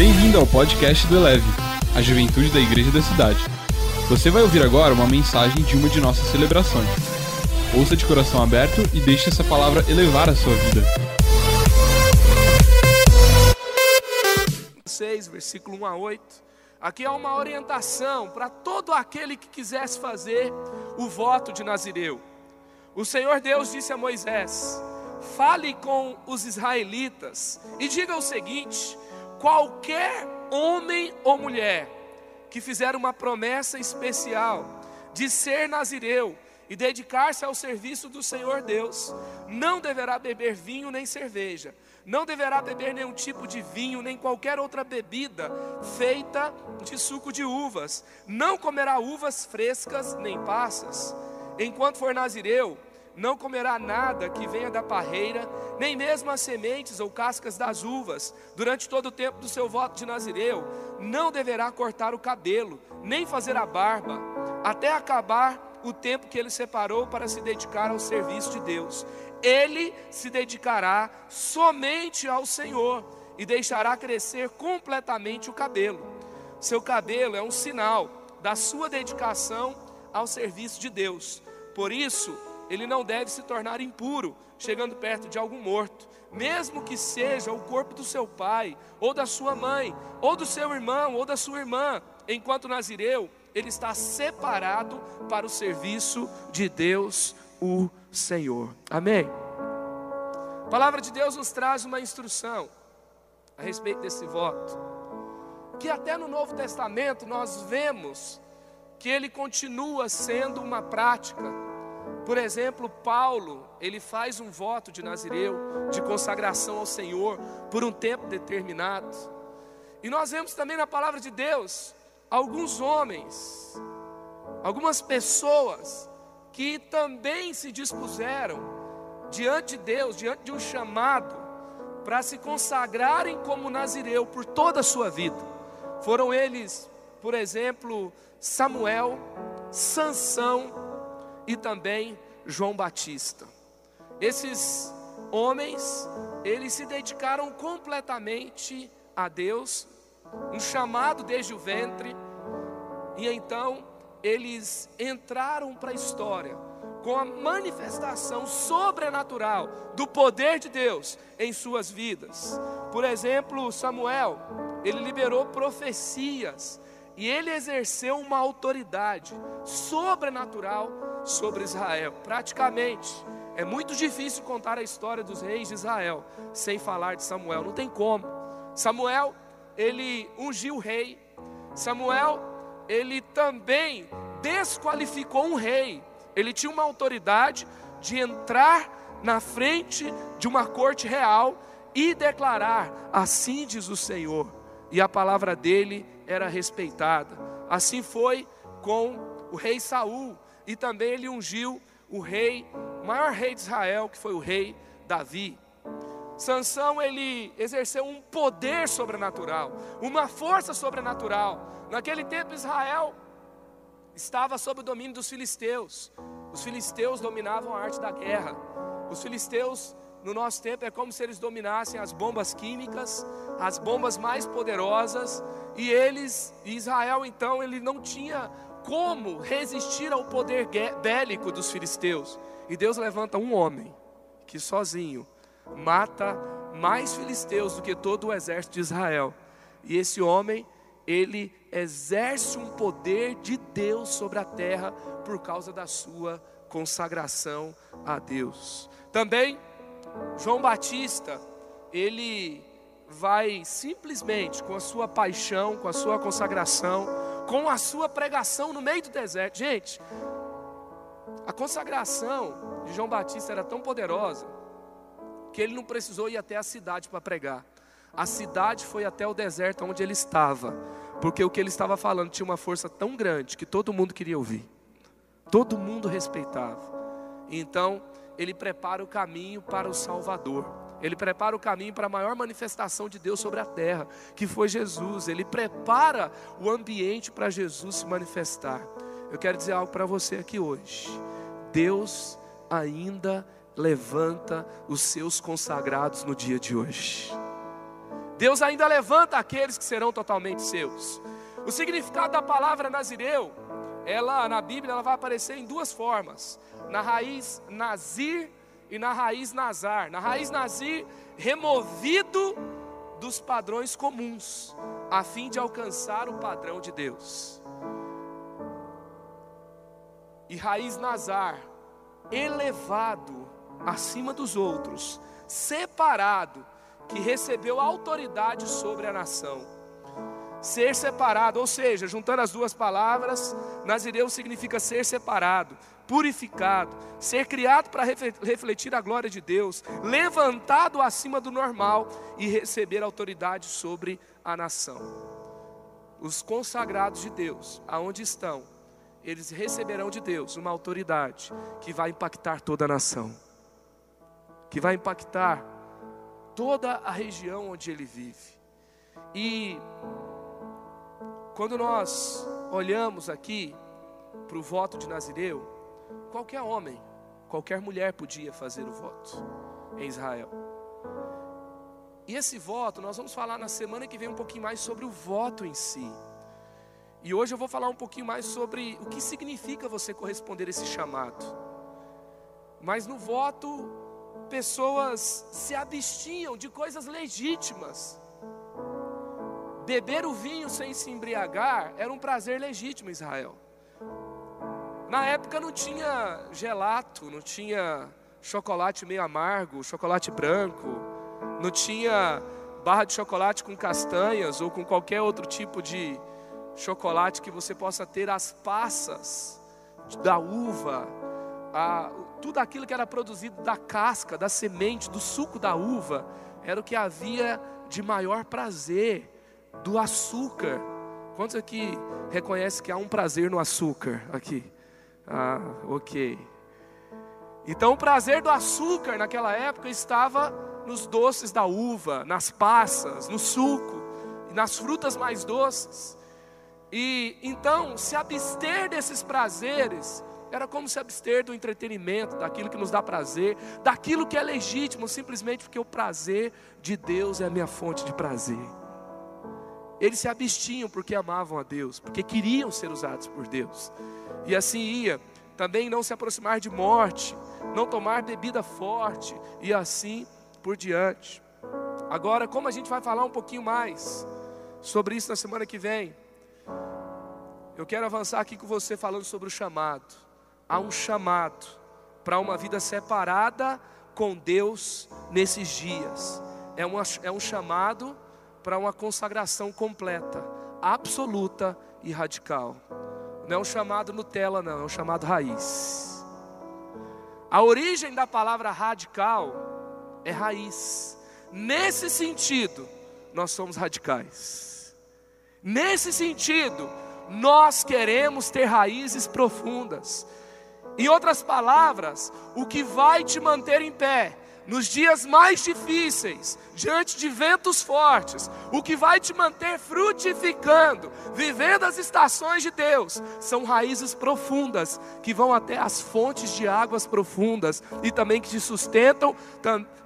Bem-vindo ao podcast do Eleve, a juventude da igreja da cidade. Você vai ouvir agora uma mensagem de uma de nossas celebrações. Ouça de coração aberto e deixe essa palavra elevar a sua vida. 6, versículo 1 a 8. Aqui é uma orientação para todo aquele que quisesse fazer o voto de Nazireu. O Senhor Deus disse a Moisés: Fale com os israelitas e diga o seguinte: qualquer homem ou mulher que fizer uma promessa especial de ser nazireu e dedicar-se ao serviço do Senhor Deus, não deverá beber vinho nem cerveja, não deverá beber nenhum tipo de vinho, nem qualquer outra bebida feita de suco de uvas, não comerá uvas frescas nem passas. Enquanto for nazireu, não comerá nada que venha da parreira, nem mesmo as sementes ou cascas das uvas, durante todo o tempo do seu voto de Nazireu. Não deverá cortar o cabelo, nem fazer a barba, até acabar o tempo que ele separou para se dedicar ao serviço de Deus. Ele se dedicará somente ao Senhor e deixará crescer completamente o cabelo. Seu cabelo é um sinal da sua dedicação ao serviço de Deus. Por isso, ele não deve se tornar impuro, chegando perto de algum morto, mesmo que seja o corpo do seu pai, ou da sua mãe, ou do seu irmão, ou da sua irmã. Enquanto nazireu, ele está separado para o serviço de Deus, o Senhor. Amém? A palavra de Deus nos traz uma instrução a respeito desse voto, que até no Novo Testamento nós vemos que ele continua sendo uma prática por exemplo, Paulo, ele faz um voto de Nazireu, de consagração ao Senhor, por um tempo determinado. E nós vemos também na palavra de Deus, alguns homens, algumas pessoas, que também se dispuseram diante de Deus, diante de um chamado, para se consagrarem como Nazireu por toda a sua vida. Foram eles, por exemplo, Samuel, Sansão, e também João Batista. Esses homens, eles se dedicaram completamente a Deus, um chamado desde o ventre, e então eles entraram para a história com a manifestação sobrenatural do poder de Deus em suas vidas. Por exemplo, Samuel, ele liberou profecias e ele exerceu uma autoridade sobrenatural sobre Israel. Praticamente, é muito difícil contar a história dos reis de Israel sem falar de Samuel, não tem como. Samuel, ele ungiu o rei. Samuel, ele também desqualificou um rei. Ele tinha uma autoridade de entrar na frente de uma corte real e declarar: Assim diz o Senhor. E a palavra dele era respeitada. Assim foi com o rei Saul e também ele ungiu o rei, o maior rei de Israel, que foi o rei Davi. Sansão ele exerceu um poder sobrenatural, uma força sobrenatural. Naquele tempo Israel estava sob o domínio dos filisteus. Os filisteus dominavam a arte da guerra. Os filisteus no nosso tempo é como se eles dominassem as bombas químicas, as bombas mais poderosas, e eles, Israel então, ele não tinha como resistir ao poder bélico dos filisteus. E Deus levanta um homem que sozinho mata mais filisteus do que todo o exército de Israel. E esse homem, ele exerce um poder de Deus sobre a terra por causa da sua consagração a Deus. Também João Batista, ele vai simplesmente com a sua paixão, com a sua consagração, com a sua pregação no meio do deserto. Gente, a consagração de João Batista era tão poderosa que ele não precisou ir até a cidade para pregar. A cidade foi até o deserto onde ele estava, porque o que ele estava falando tinha uma força tão grande que todo mundo queria ouvir, todo mundo respeitava. Então, ele prepara o caminho para o Salvador. Ele prepara o caminho para a maior manifestação de Deus sobre a terra, que foi Jesus. Ele prepara o ambiente para Jesus se manifestar. Eu quero dizer algo para você aqui hoje. Deus ainda levanta os seus consagrados no dia de hoje. Deus ainda levanta aqueles que serão totalmente seus. O significado da palavra nazireu, ela na Bíblia ela vai aparecer em duas formas: na raiz nazir e na raiz nazar. Na raiz nazir, removido dos padrões comuns, a fim de alcançar o padrão de Deus. E raiz nazar, elevado acima dos outros, separado, que recebeu autoridade sobre a nação. Ser separado, ou seja, juntando as duas palavras, Nazireu significa ser separado, purificado, ser criado para refletir a glória de Deus, levantado acima do normal e receber autoridade sobre a nação. Os consagrados de Deus, aonde estão, eles receberão de Deus uma autoridade que vai impactar toda a nação, que vai impactar toda a região onde ele vive. E quando nós olhamos aqui para o voto de Nazireu, qualquer homem, qualquer mulher podia fazer o voto em Israel. E esse voto, nós vamos falar na semana que vem um pouquinho mais sobre o voto em si. E hoje eu vou falar um pouquinho mais sobre o que significa você corresponder a esse chamado. Mas no voto, pessoas se abstinham de coisas legítimas Beber o vinho sem se embriagar era um prazer legítimo em Israel. Na época não tinha gelato, não tinha chocolate meio amargo, chocolate branco, não tinha barra de chocolate com castanhas ou com qualquer outro tipo de chocolate que você possa ter as passas da uva, a, tudo aquilo que era produzido da casca, da semente, do suco da uva, era o que havia de maior prazer do açúcar. Quantos aqui reconhecem que há um prazer no açúcar? Aqui. Ah, ok. Então o prazer do açúcar naquela época estava nos doces da uva, nas passas, no suco, nas frutas mais doces. E então se abster desses prazeres era como se abster do entretenimento, daquilo que nos dá prazer, daquilo que é legítimo, simplesmente porque o prazer de Deus é a minha fonte de prazer. Eles se abstinham porque amavam a Deus, porque queriam ser usados por Deus. E assim ia. Também não se aproximar de morte, não tomar bebida forte e assim por diante. Agora, como a gente vai falar um pouquinho mais sobre isso na semana que vem, eu quero avançar aqui com você falando sobre o chamado. Há um chamado para uma vida separada com Deus nesses dias. É, uma, é um chamado para uma consagração completa, absoluta e radical. Não é um chamado Nutella, não, é um chamado raiz. A origem da palavra radical é raiz. Nesse sentido, nós somos radicais. Nesse sentido, nós queremos ter raízes profundas. Em outras palavras, o que vai te manter em pé nos dias mais difíceis, diante de ventos fortes, o que vai te manter frutificando, vivendo as estações de Deus, são raízes profundas que vão até as fontes de águas profundas e também que te sustentam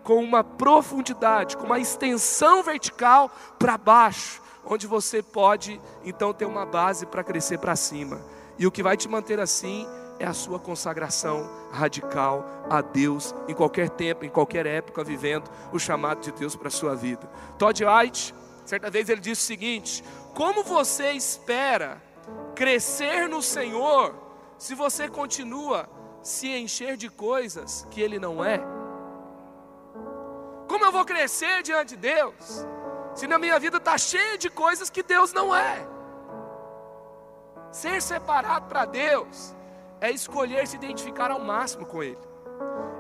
com uma profundidade, com uma extensão vertical para baixo, onde você pode então ter uma base para crescer para cima. E o que vai te manter assim é a sua consagração radical a Deus em qualquer tempo, em qualquer época, vivendo o chamado de Deus para a sua vida. Todd White, certa vez ele disse o seguinte: Como você espera crescer no Senhor se você continua se encher de coisas que Ele não é? Como eu vou crescer diante de Deus se na minha vida está cheia de coisas que Deus não é? Ser separado para Deus é escolher se identificar ao máximo com Ele,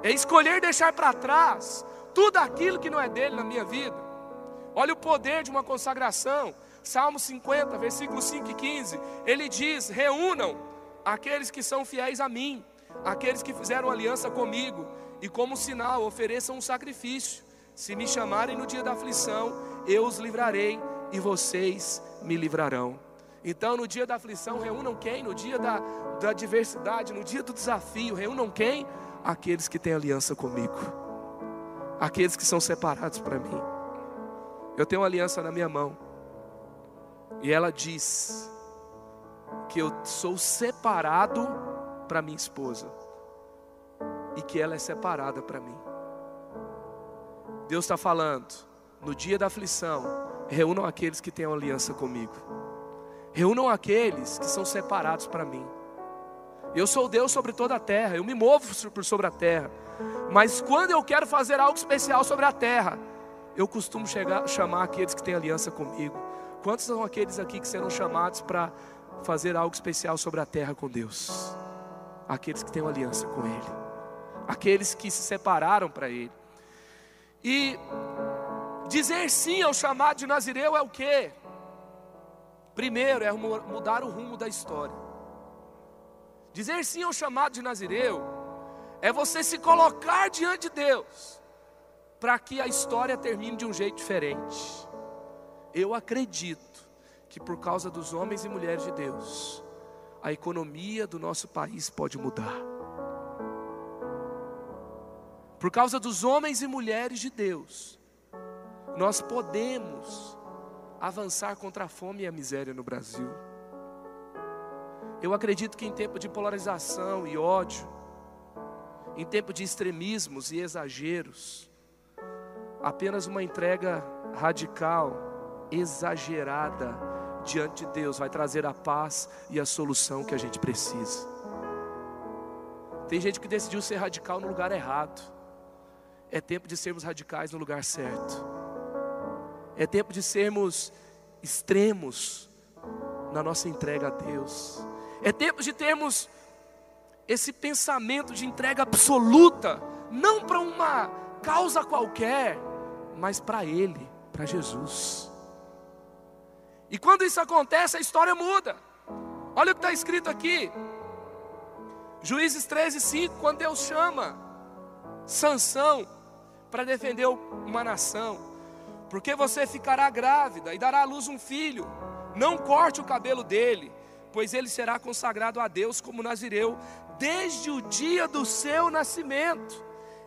é escolher deixar para trás tudo aquilo que não é dele na minha vida. Olha o poder de uma consagração. Salmo 50, versículos 5 e 15. Ele diz: Reúnam aqueles que são fiéis a mim, aqueles que fizeram aliança comigo, e como sinal ofereçam um sacrifício. Se me chamarem no dia da aflição, eu os livrarei e vocês me livrarão. Então, no dia da aflição, reúnam quem? No dia da, da adversidade, no dia do desafio, reúnam quem? Aqueles que têm aliança comigo, aqueles que são separados para mim. Eu tenho uma aliança na minha mão. E ela diz que eu sou separado para minha esposa e que ela é separada para mim. Deus está falando, no dia da aflição, reúnam aqueles que têm aliança comigo, reúnam aqueles que são separados para mim. Eu sou Deus sobre toda a terra, eu me movo por sobre a terra, mas quando eu quero fazer algo especial sobre a terra, eu costumo chegar, chamar aqueles que têm aliança comigo. Quantos são aqueles aqui que serão chamados para fazer algo especial sobre a terra com Deus? Aqueles que têm aliança com Ele, aqueles que se separaram para Ele. E dizer sim ao chamado de Nazireu é o que? Primeiro é mudar o rumo da história. Dizer sim ao chamado de Nazireu é você se colocar diante de Deus para que a história termine de um jeito diferente. Eu acredito que por causa dos homens e mulheres de Deus, a economia do nosso país pode mudar. Por causa dos homens e mulheres de Deus, nós podemos avançar contra a fome e a miséria no Brasil. Eu acredito que em tempo de polarização e ódio, em tempo de extremismos e exageros, apenas uma entrega radical exagerada diante de Deus vai trazer a paz e a solução que a gente precisa. Tem gente que decidiu ser radical no lugar errado. É tempo de sermos radicais no lugar certo. É tempo de sermos extremos na nossa entrega a Deus. É tempo de termos esse pensamento de entrega absoluta, não para uma causa qualquer, mas para Ele, para Jesus. E quando isso acontece, a história muda. Olha o que está escrito aqui. Juízes 13, 5, quando Deus chama Sansão para defender uma nação. Porque você ficará grávida e dará à luz um filho. Não corte o cabelo dele, pois ele será consagrado a Deus como nazireu desde o dia do seu nascimento.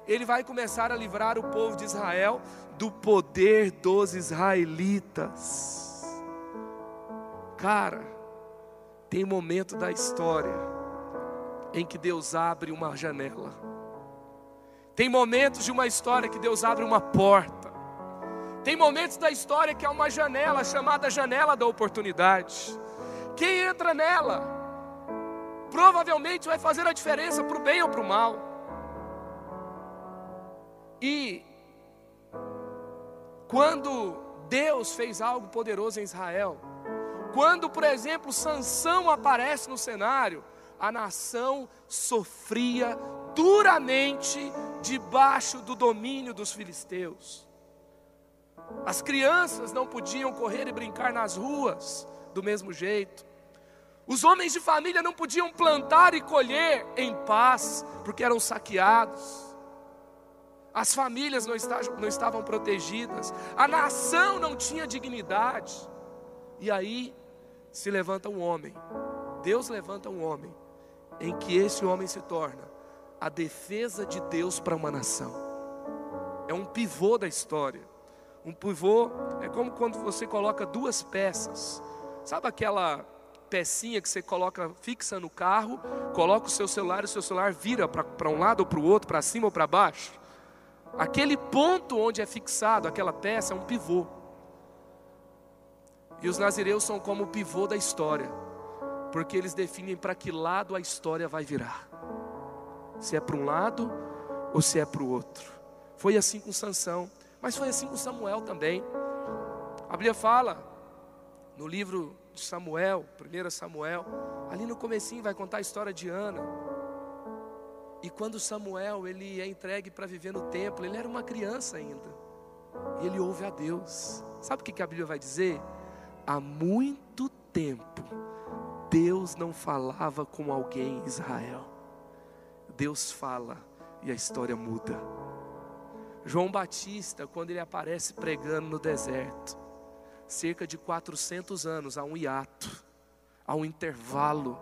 Ele vai começar a livrar o povo de Israel do poder dos israelitas. Cara, tem momento da história em que Deus abre uma janela. Tem momentos de uma história que Deus abre uma porta. Tem momentos da história que é uma janela chamada janela da oportunidade. Quem entra nela provavelmente vai fazer a diferença para o bem ou para o mal. E quando Deus fez algo poderoso em Israel, quando, por exemplo, Sansão aparece no cenário, a nação sofria duramente debaixo do domínio dos filisteus. As crianças não podiam correr e brincar nas ruas do mesmo jeito. Os homens de família não podiam plantar e colher em paz, porque eram saqueados. As famílias não estavam, não estavam protegidas, a nação não tinha dignidade. E aí se levanta um homem, Deus levanta um homem, em que esse homem se torna a defesa de Deus para uma nação. É um pivô da história. Um pivô é como quando você coloca duas peças. Sabe aquela pecinha que você coloca fixa no carro, coloca o seu celular e o seu celular vira para um lado ou para o outro, para cima ou para baixo? Aquele ponto onde é fixado aquela peça é um pivô. E os nazireus são como o pivô da história, porque eles definem para que lado a história vai virar. Se é para um lado ou se é para o outro. Foi assim com Sansão, mas foi assim com Samuel também. A Bíblia fala no livro de Samuel, 1 Samuel, ali no comecinho vai contar a história de Ana. E quando Samuel ele é entregue para viver no templo, ele era uma criança ainda. E ele ouve a Deus. Sabe o que a Bíblia vai dizer? há muito tempo Deus não falava com alguém em Israel. Deus fala e a história muda. João Batista, quando ele aparece pregando no deserto, cerca de 400 anos, há um hiato, há um intervalo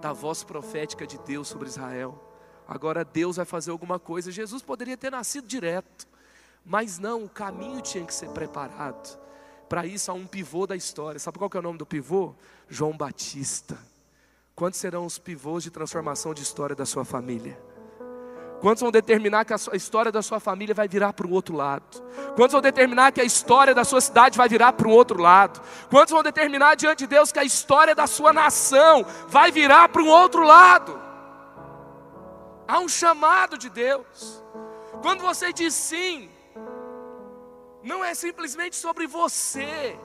da voz profética de Deus sobre Israel. Agora Deus vai fazer alguma coisa. Jesus poderia ter nascido direto, Mas não, o caminho tinha que ser preparado. Para isso há um pivô da história. Sabe qual que é o nome do pivô? João Batista. Quantos serão os pivôs de transformação de história da sua família? Quantos vão determinar que a história da sua família vai virar para o outro lado? Quantos vão determinar que a história da sua cidade vai virar para o outro lado? Quantos vão determinar diante de Deus que a história da sua nação vai virar para um outro lado? Há um chamado de Deus. Quando você diz sim, não é simplesmente sobre você,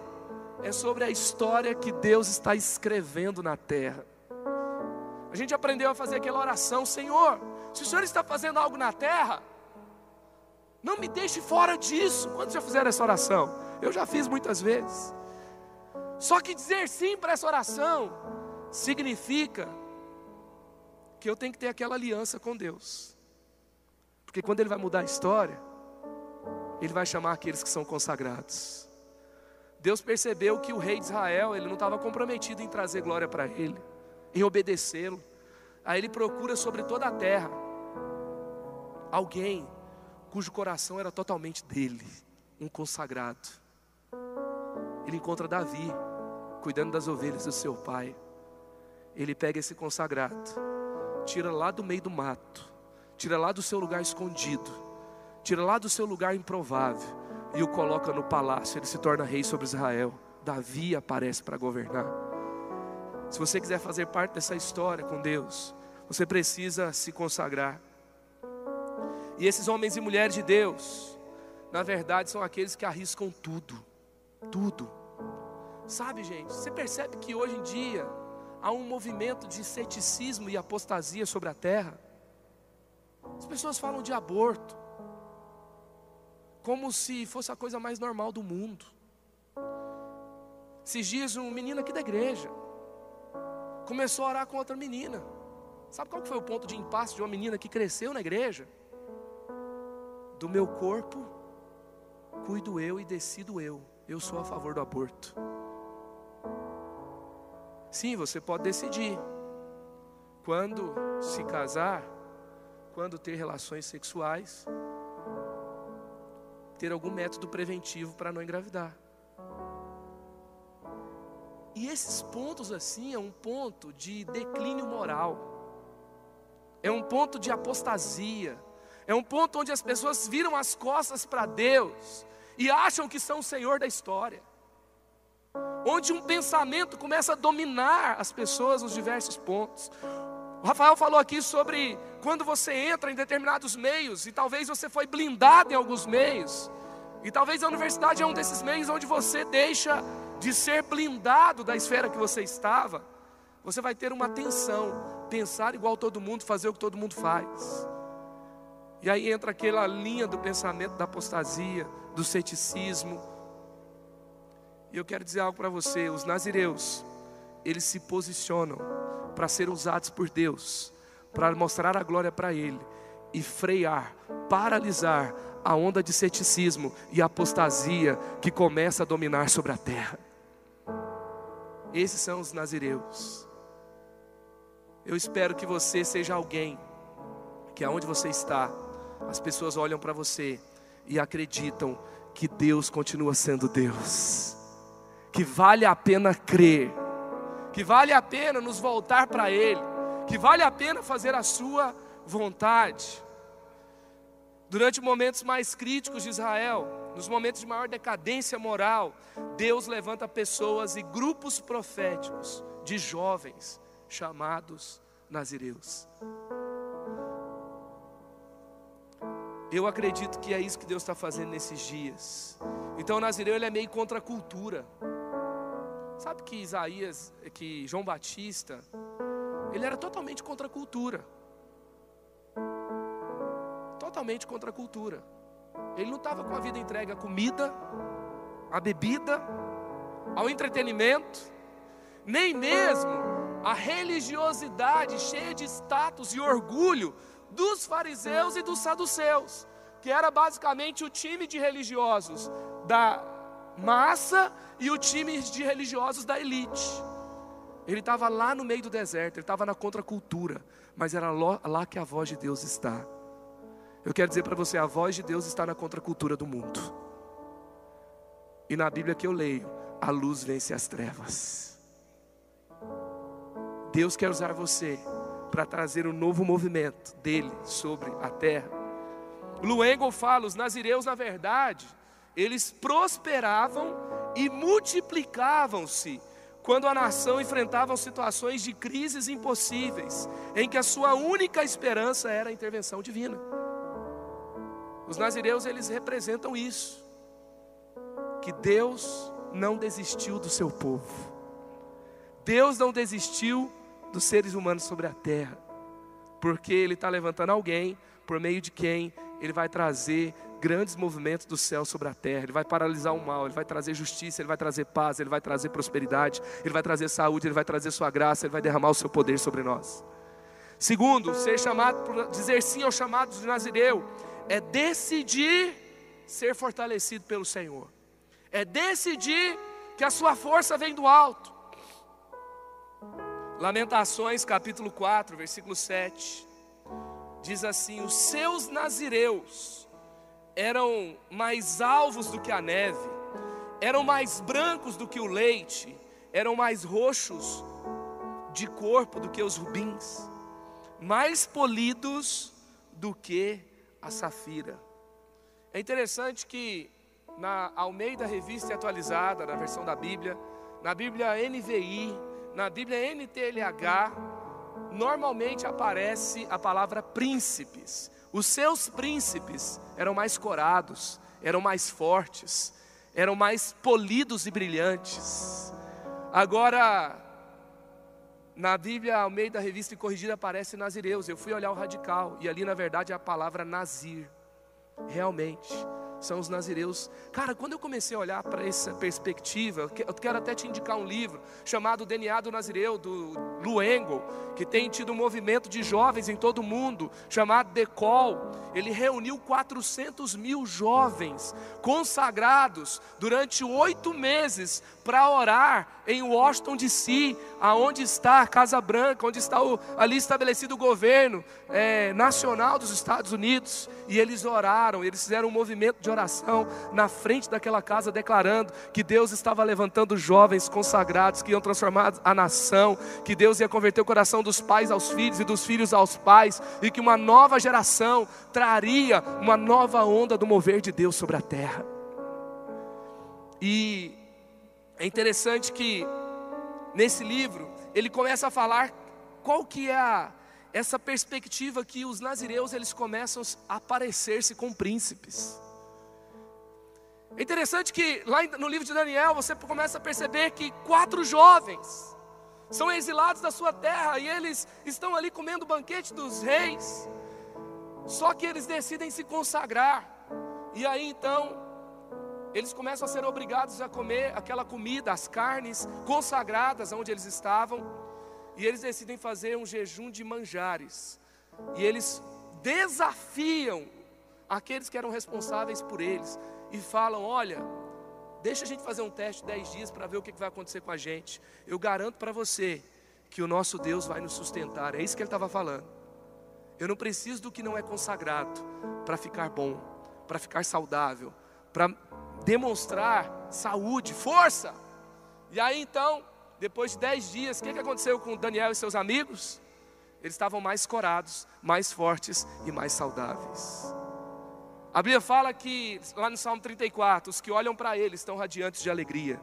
é sobre a história que Deus está escrevendo na terra. A gente aprendeu a fazer aquela oração: Senhor, se o Senhor está fazendo algo na terra, não me deixe fora disso. Quantos já fizeram essa oração? Eu já fiz muitas vezes. Só que dizer sim para essa oração significa que eu tenho que ter aquela aliança com Deus. Porque quando Ele vai mudar a história, Ele vai chamar aqueles que são consagrados. Deus percebeu que o rei de Israel, ele não estava comprometido em trazer glória para ele, em obedecê-lo. Aí ele procura sobre toda a terra alguém cujo coração era totalmente dele, um consagrado. Ele encontra Davi, cuidando das ovelhas do seu pai. Ele pega esse consagrado, tira lá do meio do mato, tira lá do seu lugar escondido, tira lá do seu lugar improvável e o coloca no palácio. Ele se torna rei sobre Israel. Davi aparece para governar. Se você quiser fazer parte dessa história com Deus, você precisa se consagrar. E esses homens e mulheres de Deus, na verdade, são aqueles que arriscam tudo, tudo. Sabe, gente, você percebe que hoje em dia há um movimento de ceticismo e apostasia sobre a terra? As pessoas falam de aborto, como se fosse a coisa mais normal do mundo. Esses dias, um menino aqui da igreja começou a orar com outra menina. Sabe qual foi o ponto de impasse de uma menina que cresceu na igreja? Do meu corpo, cuido eu e decido eu. Eu sou a favor do aborto. Sim, você pode decidir quando se casar, quando ter relações sexuais, ter algum método preventivo para não engravidar. E esses pontos assim é um ponto de declínio moral. É um ponto de apostasia é um ponto onde as pessoas viram as costas para Deus e acham que são o Senhor da história. Onde um pensamento começa a dominar as pessoas nos diversos pontos. O Rafael falou aqui sobre quando você entra em determinados meios, e talvez você foi blindado em alguns meios, e talvez a universidade é um desses meios onde você deixa de ser blindado da esfera que você estava, você vai ter uma tensão, pensar igual todo mundo, fazer o que todo mundo faz. E aí entra aquela linha do pensamento da apostasia, do ceticismo. E eu quero dizer algo para você: os nazireus, eles se posicionam para ser usados por Deus, para mostrar a glória para Ele e frear, paralisar a onda de ceticismo e apostasia que começa a dominar sobre a terra. Esses são os nazireus. Eu espero que você seja alguém que aonde você está, as pessoas olham para você e acreditam que Deus continua sendo Deus, que vale a pena crer, que vale a pena nos voltar para Ele, que vale a pena fazer a Sua vontade. Durante momentos mais críticos de Israel, nos momentos de maior decadência moral, Deus levanta pessoas e grupos proféticos de jovens chamados nazireus. Eu acredito que é isso que Deus está fazendo nesses dias. Então o Nazireu ele é meio contra a cultura. Sabe que Isaías, que João Batista, ele era totalmente contra a cultura. Totalmente contra a cultura. Ele não estava com a vida entregue à comida, à bebida, ao entretenimento, nem mesmo à religiosidade cheia de status e orgulho dos fariseus e dos saduceus, que era basicamente o time de religiosos da massa e o time de religiosos da elite. Ele estava lá no meio do deserto, ele estava na contracultura, mas era lá que a voz de Deus está. Eu quero dizer para você: a voz de Deus está na contracultura do mundo. E na Bíblia que eu leio, a luz vence as trevas. Deus quer usar você para trazer um novo movimento dele sobre a terra. Luengo fala: os nazireus, na verdade, eles prosperavam e multiplicavam-se quando a nação enfrentava situações de crises impossíveis, em que a sua única esperança era a intervenção divina. Os nazireus eles representam isso, que Deus não desistiu do seu povo. Deus não desistiu dos seres humanos sobre a terra, porque Ele está levantando alguém por meio de quem Ele vai trazer grandes movimentos do céu sobre a terra. Ele vai paralisar o mal, Ele vai trazer justiça, Ele vai trazer paz, Ele vai trazer prosperidade, Ele vai trazer saúde, Ele vai trazer Sua graça, Ele vai derramar o Seu poder sobre nós. Segundo, ser chamado, dizer sim ao chamado de Nazireu, é decidir ser fortalecido pelo Senhor, é decidir que a sua força vem do alto. Lamentações capítulo 4, versículo 7, diz assim: Os seus nazireus eram mais alvos do que a neve, eram mais brancos do que o leite, eram mais roxos de corpo do que os rubins, mais polidos do que a safira. É interessante que na Almeida Revista Atualizada, na versão da Bíblia, na Bíblia NVI, na Bíblia NTLH, normalmente aparece a palavra príncipes. Os seus príncipes eram mais corados, eram mais fortes, eram mais polidos e brilhantes. Agora, na Bíblia Almeida Revista e Corrigida aparece Nazireus. Eu fui olhar o radical e ali na verdade é a palavra Nazir. Realmente são os nazireus. Cara, quando eu comecei a olhar para essa perspectiva, eu quero até te indicar um livro chamado DNA do Nazireu, do Luengo, que tem tido um movimento de jovens em todo o mundo, chamado Decol. Ele reuniu 400 mil jovens consagrados durante oito meses para orar em Washington DC, aonde está a Casa Branca, onde está o, ali estabelecido o governo é, nacional dos Estados Unidos. E eles oraram, eles fizeram um movimento de oração na frente daquela casa, declarando que Deus estava levantando jovens consagrados que iam transformar a nação, que Deus ia converter o coração dos pais aos filhos e dos filhos aos pais, e que uma nova geração traria uma nova onda do mover de Deus sobre a terra. E é interessante que nesse livro ele começa a falar qual que é a, essa perspectiva que os nazireus eles começam a aparecer-se com príncipes. É interessante que lá no livro de Daniel você começa a perceber que quatro jovens são exilados da sua terra e eles estão ali comendo o banquete dos reis. Só que eles decidem se consagrar. E aí então eles começam a ser obrigados a comer aquela comida, as carnes consagradas onde eles estavam, e eles decidem fazer um jejum de manjares, e eles desafiam aqueles que eram responsáveis por eles, e falam: Olha, deixa a gente fazer um teste de 10 dias para ver o que vai acontecer com a gente. Eu garanto para você que o nosso Deus vai nos sustentar, é isso que ele estava falando. Eu não preciso do que não é consagrado para ficar bom, para ficar saudável, para demonstrar saúde, força. E aí então, depois de dez dias, o que, que aconteceu com Daniel e seus amigos? Eles estavam mais corados, mais fortes e mais saudáveis. A Bíblia fala que, lá no Salmo 34, os que olham para ele estão radiantes de alegria.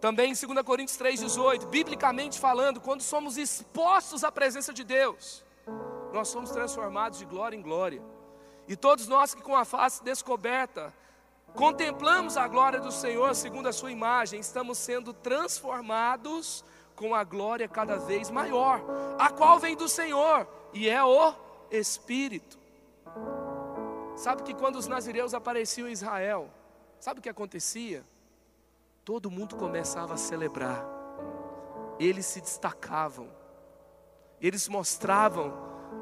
Também em 2 Coríntios 3,18, biblicamente falando, quando somos expostos à presença de Deus, nós somos transformados de glória em glória. E todos nós que com a face descoberta contemplamos a glória do Senhor segundo a sua imagem, estamos sendo transformados com a glória cada vez maior, a qual vem do Senhor e é o Espírito. Sabe que quando os nazireus apareciam em Israel, sabe o que acontecia? Todo mundo começava a celebrar, eles se destacavam, eles mostravam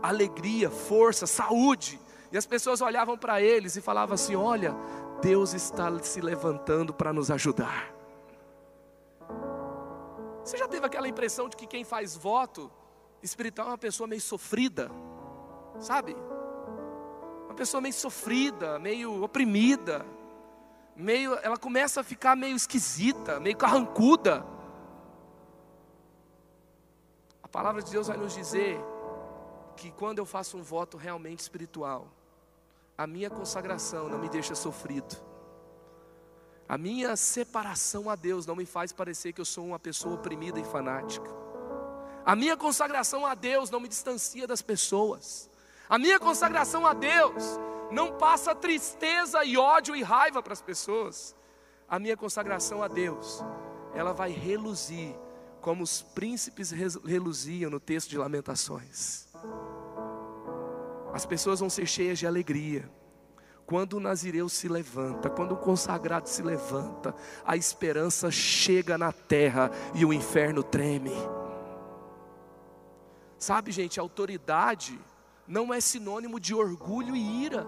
alegria, força, saúde, e as pessoas olhavam para eles e falavam assim: Olha, Deus está se levantando para nos ajudar. Você já teve aquela impressão de que quem faz voto espiritual é uma pessoa meio sofrida? Sabe? Uma pessoa meio sofrida, meio oprimida, meio, ela começa a ficar meio esquisita, meio carrancuda. A palavra de Deus vai nos dizer que quando eu faço um voto realmente espiritual, a minha consagração não me deixa sofrido. A minha separação a Deus não me faz parecer que eu sou uma pessoa oprimida e fanática. A minha consagração a Deus não me distancia das pessoas. A minha consagração a Deus não passa tristeza e ódio e raiva para as pessoas. A minha consagração a Deus, ela vai reluzir como os príncipes reluziam no texto de Lamentações. As pessoas vão ser cheias de alegria. Quando o nazireu se levanta, quando o consagrado se levanta, a esperança chega na terra e o inferno treme. Sabe, gente, autoridade não é sinônimo de orgulho e ira,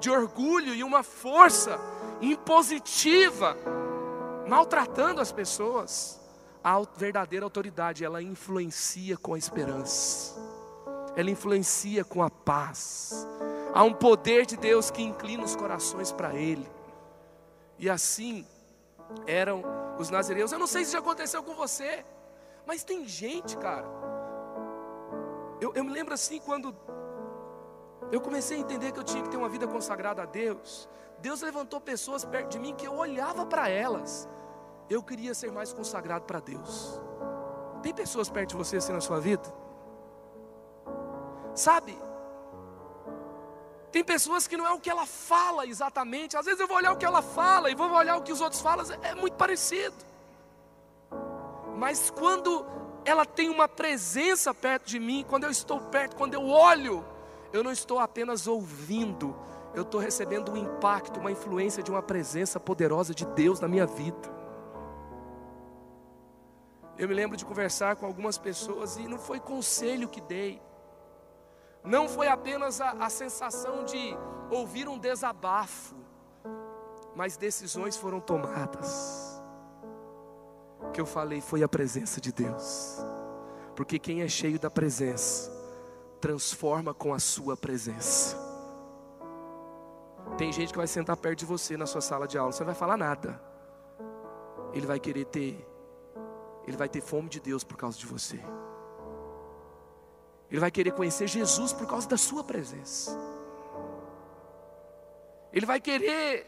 de orgulho e uma força impositiva, maltratando as pessoas. A verdadeira autoridade, ela influencia com a esperança, ela influencia com a paz. Há um poder de Deus que inclina os corações para Ele, e assim eram os nazireus. Eu não sei se já aconteceu com você, mas tem gente, cara, eu, eu me lembro assim quando eu comecei a entender que eu tinha que ter uma vida consagrada a Deus. Deus levantou pessoas perto de mim que eu olhava para elas. Eu queria ser mais consagrado para Deus. Tem pessoas perto de você assim na sua vida? Sabe? Tem pessoas que não é o que ela fala exatamente. Às vezes eu vou olhar o que ela fala e vou olhar o que os outros falam, é muito parecido. Mas quando ela tem uma presença perto de mim. Quando eu estou perto, quando eu olho, eu não estou apenas ouvindo, eu estou recebendo um impacto, uma influência de uma presença poderosa de Deus na minha vida. Eu me lembro de conversar com algumas pessoas e não foi conselho que dei, não foi apenas a, a sensação de ouvir um desabafo, mas decisões foram tomadas que eu falei foi a presença de Deus. Porque quem é cheio da presença, transforma com a sua presença. Tem gente que vai sentar perto de você na sua sala de aula, você não vai falar nada. Ele vai querer ter, ele vai ter fome de Deus por causa de você. Ele vai querer conhecer Jesus por causa da sua presença. Ele vai querer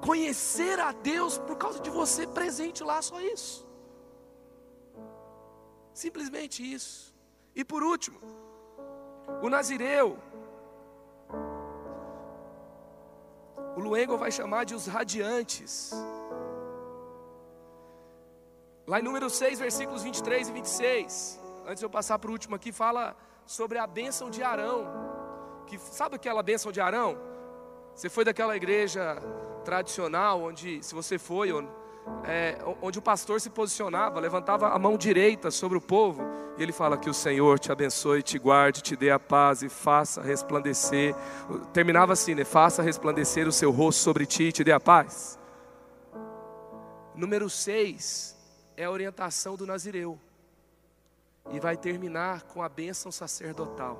conhecer a Deus por causa de você presente lá, só isso. Simplesmente isso. E por último, o Nazireu, o Luengo vai chamar de os radiantes. Lá em número 6, versículos 23 e 26, antes de eu passar para o último aqui, fala sobre a bênção de Arão. Que, sabe aquela bênção de Arão? Você foi daquela igreja tradicional, onde, se você foi, é, onde o pastor se posicionava, levantava a mão direita sobre o povo, e ele fala que o Senhor te abençoe, te guarde, te dê a paz e faça resplandecer. Terminava assim, né? Faça resplandecer o seu rosto sobre ti e te dê a paz. Número 6 é a orientação do Nazireu. E vai terminar com a bênção sacerdotal.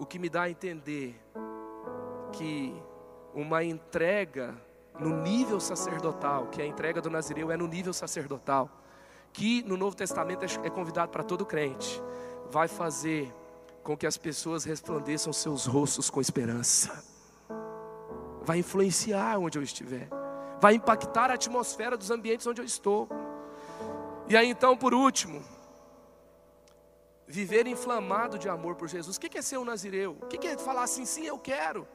O que me dá a entender que uma entrega no nível sacerdotal, que a entrega do Nazireu é no nível sacerdotal, que no Novo Testamento é, é convidado para todo crente, vai fazer com que as pessoas resplandeçam seus rostos com esperança, vai influenciar onde eu estiver, vai impactar a atmosfera dos ambientes onde eu estou. E aí então, por último, viver inflamado de amor por Jesus. O que é ser um nazireu? O que é falar assim, sim, eu quero?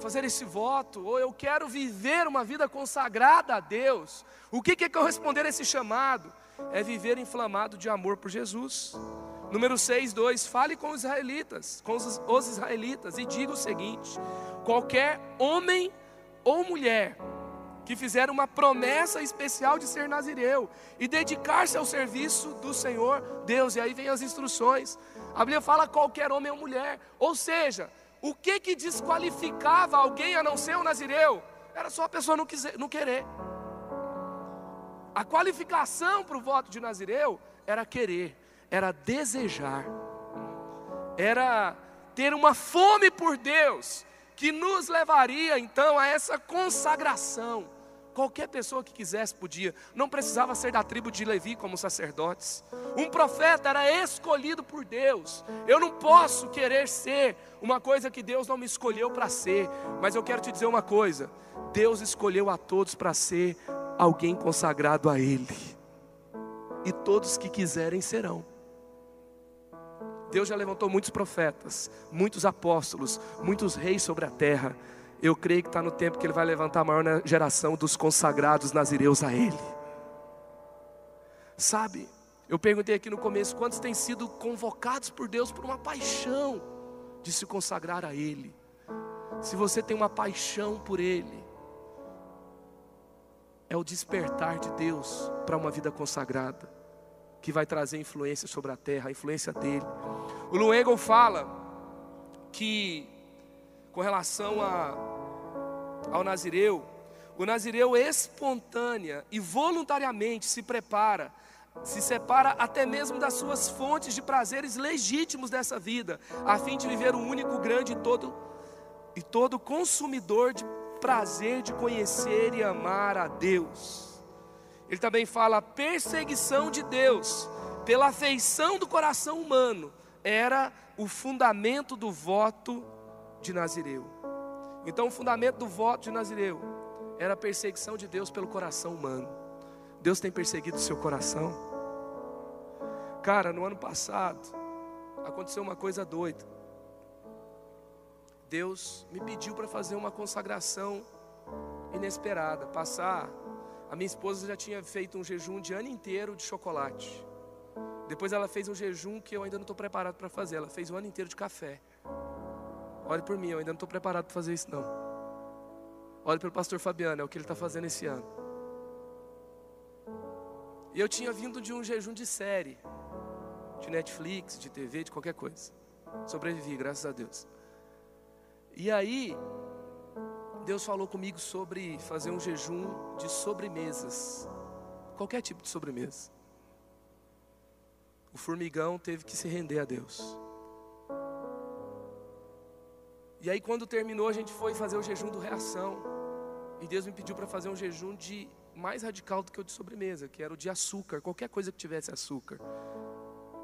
Fazer esse voto, ou eu quero viver uma vida consagrada a Deus. O que é corresponder a esse chamado? É viver inflamado de amor por Jesus. Número 6, 2: fale com os israelitas, com os, os israelitas, e diga o seguinte: qualquer homem ou mulher que fizer uma promessa especial de ser nazireu e dedicar-se ao serviço do Senhor Deus, e aí vem as instruções. A Bíblia fala qualquer homem ou mulher, ou seja, o que que desqualificava alguém a não ser um nazireu? Era só a pessoa não, quiser, não querer. A qualificação para o voto de nazireu era querer, era desejar, era ter uma fome por Deus, que nos levaria então a essa consagração. Qualquer pessoa que quisesse podia, não precisava ser da tribo de Levi como sacerdotes. Um profeta era escolhido por Deus. Eu não posso querer ser uma coisa que Deus não me escolheu para ser, mas eu quero te dizer uma coisa: Deus escolheu a todos para ser alguém consagrado a Ele, e todos que quiserem serão. Deus já levantou muitos profetas, muitos apóstolos, muitos reis sobre a terra. Eu creio que está no tempo que Ele vai levantar a maior geração dos consagrados nazireus a Ele. Sabe, eu perguntei aqui no começo: quantos têm sido convocados por Deus por uma paixão de se consagrar a Ele? Se você tem uma paixão por Ele, é o despertar de Deus para uma vida consagrada, que vai trazer influência sobre a terra, a influência dele. O Luengo fala que, com relação a, ao Nazireu, o Nazireu espontânea e voluntariamente se prepara, se separa até mesmo das suas fontes de prazeres legítimos dessa vida, a fim de viver o único grande e todo, e todo consumidor de prazer de conhecer e amar a Deus. Ele também fala a perseguição de Deus pela afeição do coração humano era o fundamento do voto de Nazireu. Então, o fundamento do voto de Nazireu era a perseguição de Deus pelo coração humano. Deus tem perseguido o seu coração. Cara, no ano passado aconteceu uma coisa doida. Deus me pediu para fazer uma consagração inesperada, passar. A minha esposa já tinha feito um jejum de ano inteiro de chocolate. Depois ela fez um jejum que eu ainda não estou preparado para fazer. Ela fez o ano inteiro de café. Olhe por mim, eu ainda não estou preparado para fazer isso não. Olhe pelo pastor Fabiano, é o que ele está fazendo esse ano. E eu tinha vindo de um jejum de série, de Netflix, de TV, de qualquer coisa. Sobrevivi, graças a Deus. E aí, Deus falou comigo sobre fazer um jejum de sobremesas. Qualquer tipo de sobremesa. O formigão teve que se render a Deus. E aí, quando terminou, a gente foi fazer o jejum do reação. E Deus me pediu para fazer um jejum de mais radical do que o de sobremesa, que era o de açúcar, qualquer coisa que tivesse açúcar,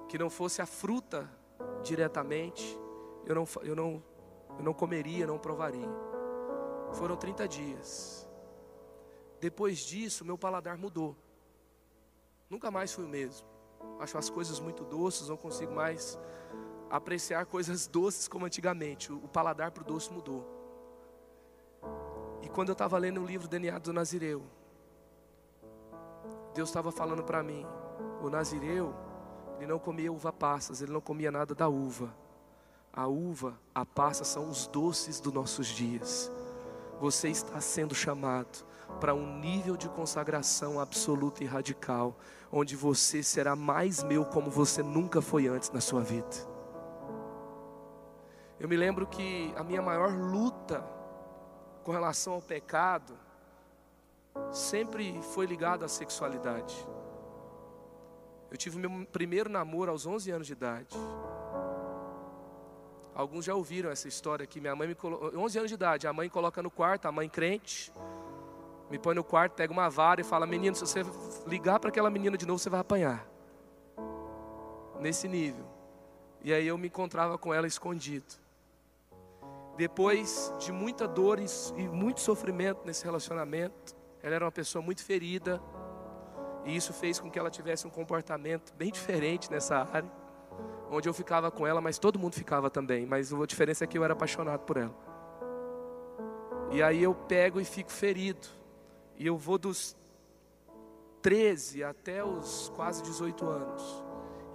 que não fosse a fruta diretamente. Eu não, eu não eu não comeria, não provaria. Foram 30 dias. Depois disso, meu paladar mudou. Nunca mais fui o mesmo. Acho as coisas muito doces, não consigo mais apreciar coisas doces como antigamente. O paladar para o doce mudou. E quando eu estava lendo o livro DNA do Nazireu, Deus estava falando para mim: o Nazireu, ele não comia uva passas, ele não comia nada da uva. A uva, a passa são os doces dos nossos dias. Você está sendo chamado para um nível de consagração absoluta e radical, onde você será mais meu como você nunca foi antes na sua vida. Eu me lembro que a minha maior luta com relação ao pecado sempre foi ligada à sexualidade. Eu tive meu primeiro namoro aos 11 anos de idade. Alguns já ouviram essa história aqui. Minha mãe me colocou, 11 anos de idade, a mãe coloca no quarto, a mãe crente, me põe no quarto, pega uma vara e fala: Menino, se você ligar para aquela menina de novo, você vai apanhar. Nesse nível. E aí eu me encontrava com ela escondido. Depois de muita dor e muito sofrimento nesse relacionamento, ela era uma pessoa muito ferida, e isso fez com que ela tivesse um comportamento bem diferente nessa área onde eu ficava com ela, mas todo mundo ficava também. Mas a diferença é que eu era apaixonado por ela. E aí eu pego e fico ferido. E eu vou dos 13 até os quase 18 anos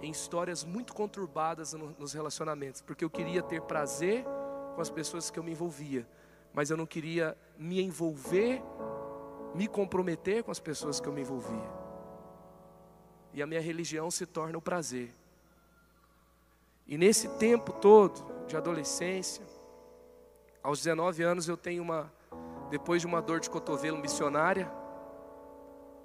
em histórias muito conturbadas nos relacionamentos, porque eu queria ter prazer com as pessoas que eu me envolvia, mas eu não queria me envolver, me comprometer com as pessoas que eu me envolvia. E a minha religião se torna o prazer. E nesse tempo todo de adolescência, aos 19 anos eu tenho uma, depois de uma dor de cotovelo missionária,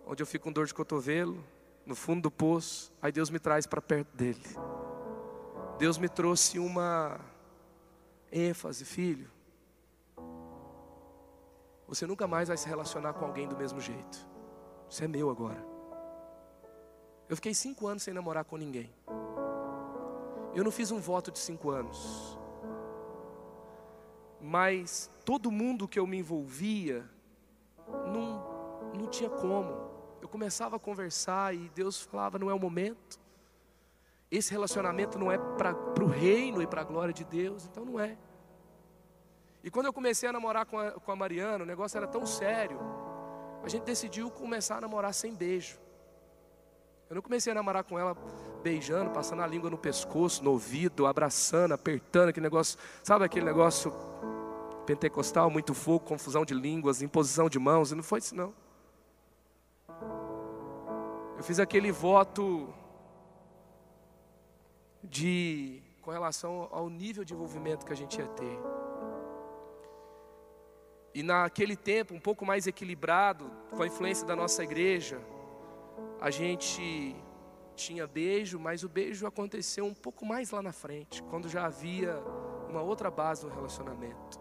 onde eu fico com dor de cotovelo, no fundo do poço, aí Deus me traz para perto dele. Deus me trouxe uma ênfase, filho. Você nunca mais vai se relacionar com alguém do mesmo jeito. Isso é meu agora. Eu fiquei cinco anos sem namorar com ninguém. Eu não fiz um voto de cinco anos. Mas todo mundo que eu me envolvia, não, não tinha como. Eu começava a conversar e Deus falava: não é o momento. Esse relacionamento não é para o reino e para a glória de Deus, então não é. E quando eu comecei a namorar com a, com a Mariana, o negócio era tão sério, a gente decidiu começar a namorar sem beijo. Eu não comecei a namorar com ela beijando, passando a língua no pescoço, no ouvido, abraçando, apertando, aquele negócio, sabe aquele negócio pentecostal, muito fogo, confusão de línguas, imposição de mãos, e não foi isso não. Eu fiz aquele voto de com relação ao nível de envolvimento que a gente ia ter. E naquele tempo, um pouco mais equilibrado, com a influência da nossa igreja, a gente tinha beijo, mas o beijo aconteceu um pouco mais lá na frente, quando já havia uma outra base no relacionamento.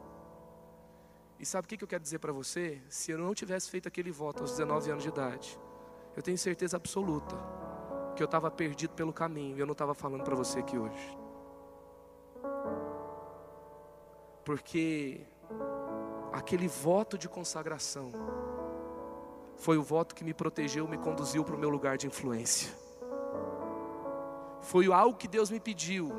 E sabe o que eu quero dizer para você? Se eu não tivesse feito aquele voto aos 19 anos de idade, eu tenho certeza absoluta que eu estava perdido pelo caminho e eu não estava falando para você aqui hoje. Porque aquele voto de consagração foi o voto que me protegeu, me conduziu para o meu lugar de influência. Foi algo que Deus me pediu.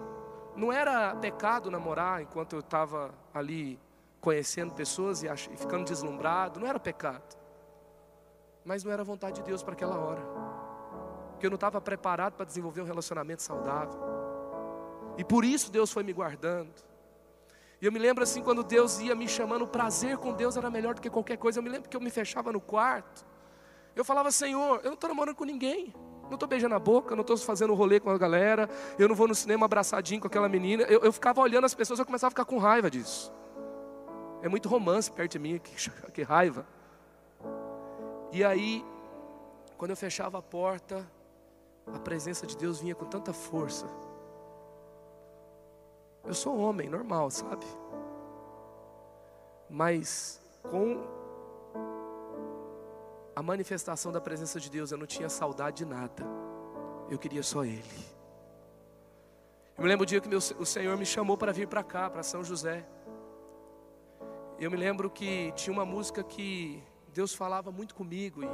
Não era pecado namorar enquanto eu estava ali conhecendo pessoas e, ficando deslumbrado, não era pecado. Mas não era vontade de Deus para aquela hora porque eu não estava preparado para desenvolver um relacionamento saudável. E por isso Deus foi me guardando. E eu me lembro assim, quando Deus ia me chamando, o prazer com Deus era melhor do que qualquer coisa. Eu me lembro que eu me fechava no quarto. Eu falava, Senhor, eu não estou namorando com ninguém. Não estou beijando a boca, não estou fazendo rolê com a galera. Eu não vou no cinema abraçadinho com aquela menina. Eu, eu ficava olhando as pessoas, eu começava a ficar com raiva disso. É muito romance perto de mim, que, que raiva. E aí, quando eu fechava a porta, a presença de Deus vinha com tanta força. Eu sou homem, normal, sabe? Mas com a manifestação da presença de Deus, eu não tinha saudade de nada. Eu queria só Ele. Eu me lembro o dia que meu, o Senhor me chamou para vir para cá, para São José. Eu me lembro que tinha uma música que Deus falava muito comigo e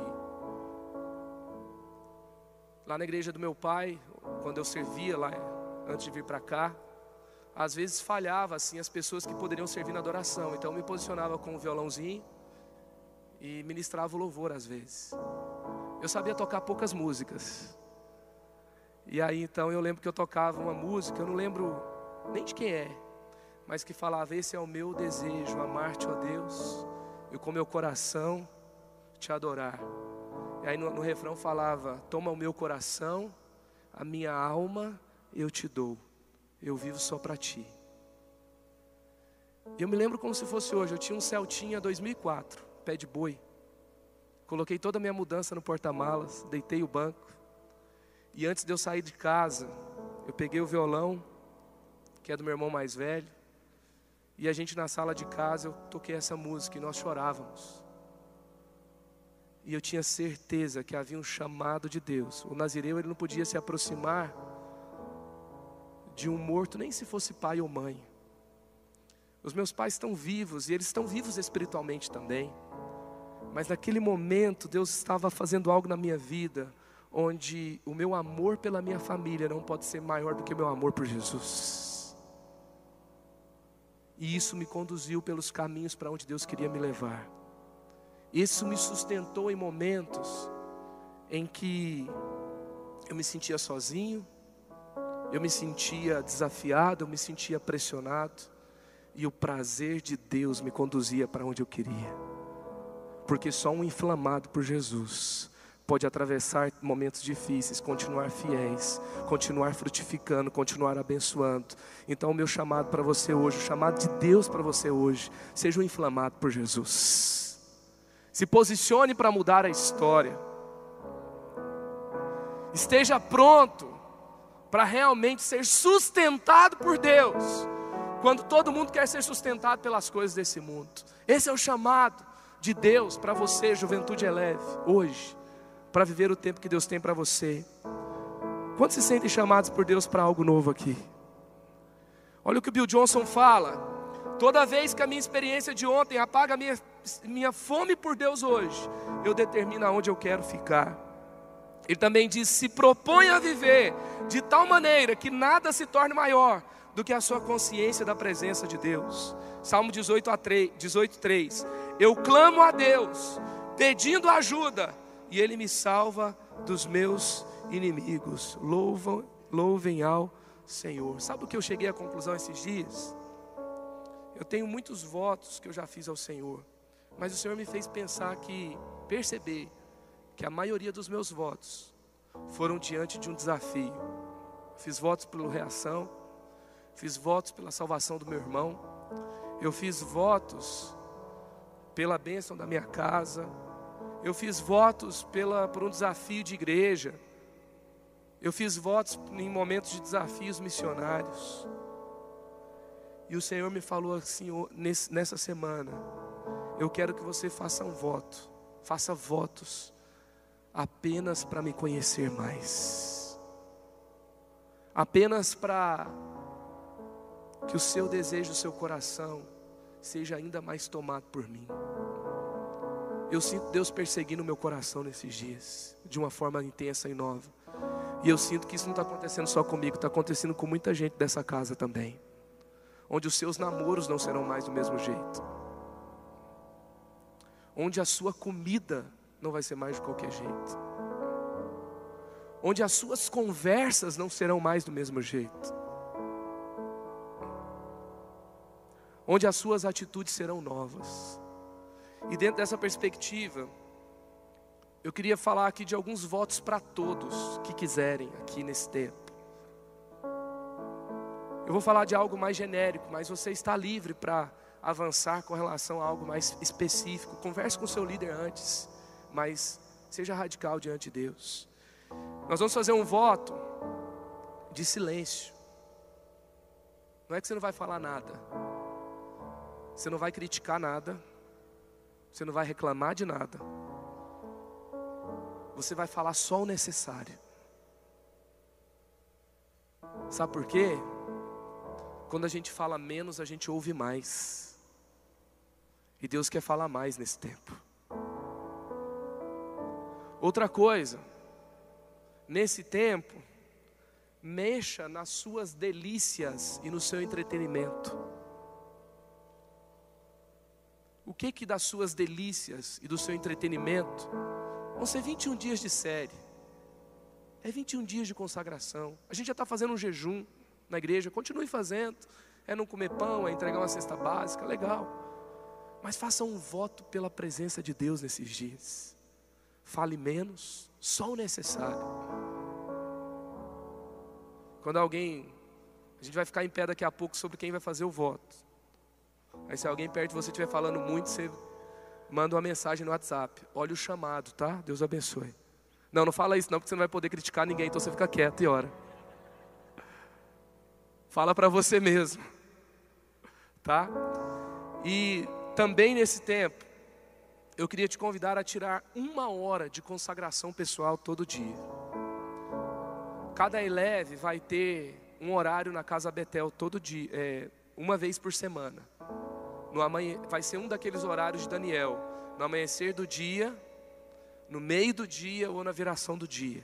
Lá na igreja do meu pai, quando eu servia lá antes de vir para cá, às vezes falhava assim as pessoas que poderiam servir na adoração. Então eu me posicionava com o violãozinho e ministrava o louvor às vezes. Eu sabia tocar poucas músicas. E aí então eu lembro que eu tocava uma música, eu não lembro nem de quem é, mas que falava: Esse é o meu desejo, amar-te, ó Deus, e com meu coração te adorar. E aí no, no refrão falava: Toma o meu coração, a minha alma eu te dou, eu vivo só para ti. E eu me lembro como se fosse hoje. Eu tinha um Celtinha 2004, pé de boi. Coloquei toda a minha mudança no porta-malas, deitei o banco. E antes de eu sair de casa, eu peguei o violão, que é do meu irmão mais velho, e a gente na sala de casa eu toquei essa música e nós chorávamos. E eu tinha certeza que havia um chamado de Deus. O nazireu ele não podia se aproximar de um morto, nem se fosse pai ou mãe. Os meus pais estão vivos e eles estão vivos espiritualmente também. Mas naquele momento Deus estava fazendo algo na minha vida onde o meu amor pela minha família não pode ser maior do que o meu amor por Jesus. E isso me conduziu pelos caminhos para onde Deus queria me levar. Isso me sustentou em momentos em que eu me sentia sozinho, eu me sentia desafiado, eu me sentia pressionado, e o prazer de Deus me conduzia para onde eu queria. Porque só um inflamado por Jesus pode atravessar momentos difíceis, continuar fiéis, continuar frutificando, continuar abençoando. Então, o meu chamado para você hoje, o chamado de Deus para você hoje, seja um inflamado por Jesus. Se posicione para mudar a história. Esteja pronto para realmente ser sustentado por Deus, quando todo mundo quer ser sustentado pelas coisas desse mundo. Esse é o chamado de Deus para você, juventude eleve, hoje, para viver o tempo que Deus tem para você. Quantos se sentem chamados por Deus para algo novo aqui? Olha o que o Bill Johnson fala. Toda vez que a minha experiência de ontem apaga minha, minha fome por Deus hoje, eu determino aonde eu quero ficar. Ele também diz: se propõe a viver de tal maneira que nada se torne maior do que a sua consciência da presença de Deus. Salmo 18, a 3, 18 3. Eu clamo a Deus, pedindo ajuda, e Ele me salva dos meus inimigos. Louvam, louvem ao Senhor. Sabe o que eu cheguei à conclusão esses dias? Eu tenho muitos votos que eu já fiz ao Senhor, mas o Senhor me fez pensar que, perceber que a maioria dos meus votos foram diante de um desafio. Fiz votos pela reação, fiz votos pela salvação do meu irmão, eu fiz votos pela bênção da minha casa, eu fiz votos pela, por um desafio de igreja, eu fiz votos em momentos de desafios missionários. E o Senhor me falou assim nessa semana: eu quero que você faça um voto, faça votos apenas para me conhecer mais, apenas para que o seu desejo, o seu coração seja ainda mais tomado por mim. Eu sinto Deus perseguindo o meu coração nesses dias, de uma forma intensa e nova. E eu sinto que isso não está acontecendo só comigo, está acontecendo com muita gente dessa casa também. Onde os seus namoros não serão mais do mesmo jeito. Onde a sua comida não vai ser mais de qualquer jeito. Onde as suas conversas não serão mais do mesmo jeito. Onde as suas atitudes serão novas. E dentro dessa perspectiva, eu queria falar aqui de alguns votos para todos que quiserem aqui nesse tempo. Eu vou falar de algo mais genérico, mas você está livre para avançar com relação a algo mais específico. Converse com seu líder antes mas seja radical diante de Deus. Nós vamos fazer um voto de silêncio. Não é que você não vai falar nada, você não vai criticar nada, você não vai reclamar de nada, você vai falar só o necessário. Sabe por quê? Quando a gente fala menos, a gente ouve mais. E Deus quer falar mais nesse tempo. Outra coisa, nesse tempo, mexa nas suas delícias e no seu entretenimento. O que que das suas delícias e do seu entretenimento vão ser 21 dias de série? É 21 dias de consagração. A gente já está fazendo um jejum na igreja, continue fazendo. É não comer pão, é entregar uma cesta básica, legal. Mas faça um voto pela presença de Deus nesses dias fale menos, só o necessário. Quando alguém, a gente vai ficar em pé daqui a pouco sobre quem vai fazer o voto. Aí se alguém perto de você estiver falando muito, você manda uma mensagem no WhatsApp. Olha o chamado, tá? Deus abençoe. Não, não fala isso não, porque você não vai poder criticar ninguém, então você fica quieto e ora. Fala para você mesmo. Tá? E também nesse tempo, eu queria te convidar a tirar uma hora de consagração pessoal todo dia. Cada eleve vai ter um horário na casa Betel todo dia, é, uma vez por semana. No amanhã, vai ser um daqueles horários de Daniel, no amanhecer do dia, no meio do dia ou na viração do dia.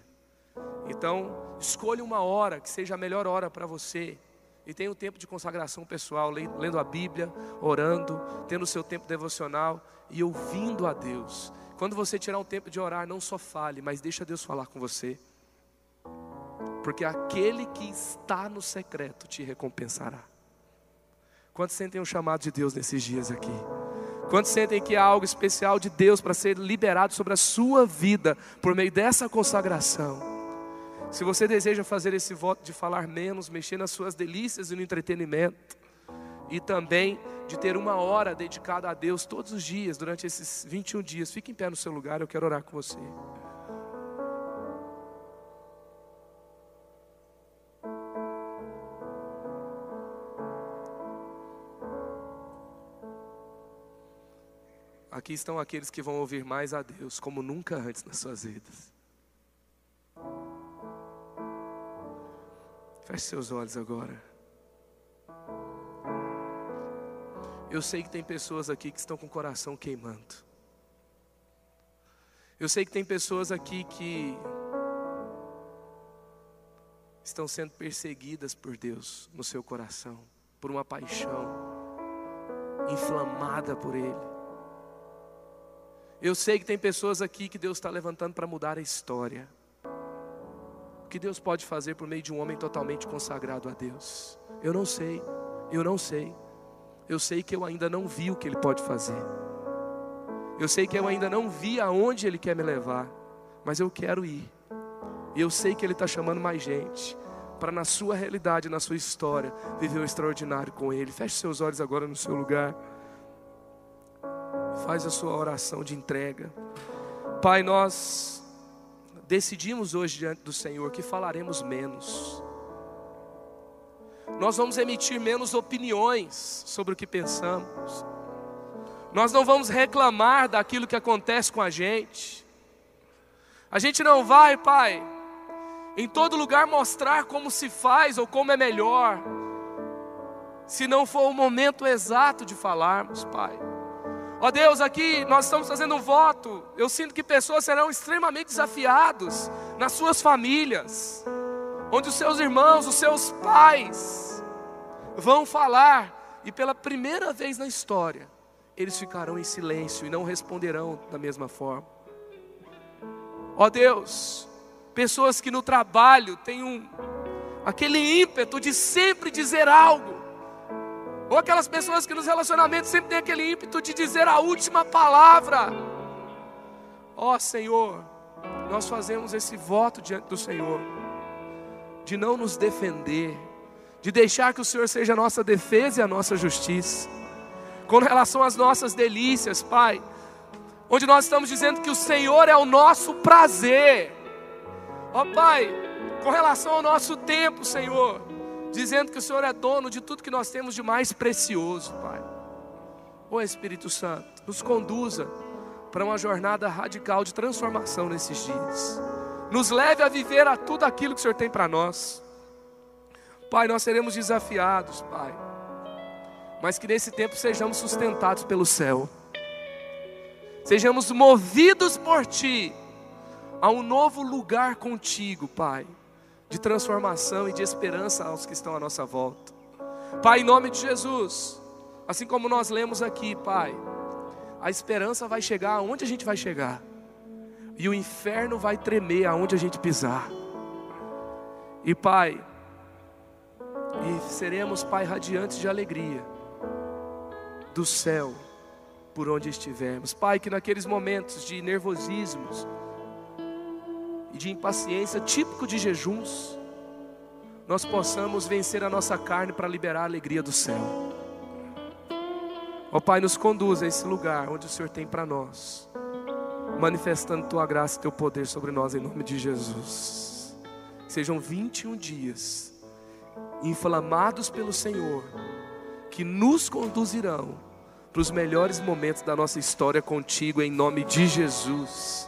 Então, escolha uma hora que seja a melhor hora para você e tenha um tempo de consagração pessoal, lendo a Bíblia, orando, tendo o seu tempo devocional e ouvindo a Deus. Quando você tirar um tempo de orar, não só fale, mas deixa Deus falar com você. Porque aquele que está no secreto te recompensará. Quantos sentem o chamado de Deus nesses dias aqui? Quantos sentem que há algo especial de Deus para ser liberado sobre a sua vida por meio dessa consagração? Se você deseja fazer esse voto de falar menos, mexer nas suas delícias e no entretenimento, e também de ter uma hora dedicada a Deus todos os dias, durante esses 21 dias, fique em pé no seu lugar, eu quero orar com você. Aqui estão aqueles que vão ouvir mais a Deus como nunca antes nas suas vidas. Feche seus olhos agora. Eu sei que tem pessoas aqui que estão com o coração queimando. Eu sei que tem pessoas aqui que estão sendo perseguidas por Deus no seu coração, por uma paixão inflamada por Ele. Eu sei que tem pessoas aqui que Deus está levantando para mudar a história. O que Deus pode fazer por meio de um homem totalmente consagrado a Deus? Eu não sei, eu não sei. Eu sei que eu ainda não vi o que Ele pode fazer. Eu sei que eu ainda não vi aonde Ele quer me levar, mas eu quero ir. E eu sei que Ele está chamando mais gente para, na sua realidade, na sua história, viver o extraordinário com Ele. Feche seus olhos agora no seu lugar. Faz a sua oração de entrega. Pai, nós decidimos hoje diante do Senhor que falaremos menos. Nós vamos emitir menos opiniões sobre o que pensamos. Nós não vamos reclamar daquilo que acontece com a gente. A gente não vai, Pai, em todo lugar mostrar como se faz ou como é melhor, se não for o momento exato de falarmos, Pai. Ó Deus, aqui nós estamos fazendo um voto. Eu sinto que pessoas serão extremamente desafiados nas suas famílias, onde os seus irmãos, os seus pais vão falar e pela primeira vez na história, eles ficarão em silêncio e não responderão da mesma forma. Ó Deus, pessoas que no trabalho têm um aquele ímpeto de sempre dizer algo, ou aquelas pessoas que nos relacionamentos sempre têm aquele ímpeto de dizer a última palavra. Ó oh, Senhor, nós fazemos esse voto diante do Senhor, de não nos defender, de deixar que o Senhor seja a nossa defesa e a nossa justiça. Com relação às nossas delícias, Pai, onde nós estamos dizendo que o Senhor é o nosso prazer. Ó oh, Pai, com relação ao nosso tempo, Senhor, dizendo que o Senhor é dono de tudo que nós temos de mais precioso, Pai. Ô Espírito Santo, nos conduza para uma jornada radical de transformação nesses dias. Nos leve a viver a tudo aquilo que o Senhor tem para nós. Pai, nós seremos desafiados, Pai. Mas que nesse tempo sejamos sustentados pelo céu. Sejamos movidos por Ti a um novo lugar contigo, Pai de transformação e de esperança aos que estão à nossa volta. Pai, em nome de Jesus, assim como nós lemos aqui, Pai, a esperança vai chegar aonde a gente vai chegar, e o inferno vai tremer aonde a gente pisar. E Pai, e seremos, Pai, radiantes de alegria do céu por onde estivermos. Pai, que naqueles momentos de nervosismos, e de impaciência típico de jejuns, nós possamos vencer a nossa carne para liberar a alegria do céu. Ó Pai, nos conduza a esse lugar onde o Senhor tem para nós, manifestando Tua graça e Teu poder sobre nós em nome de Jesus. Sejam 21 dias inflamados pelo Senhor, que nos conduzirão para os melhores momentos da nossa história contigo, em nome de Jesus.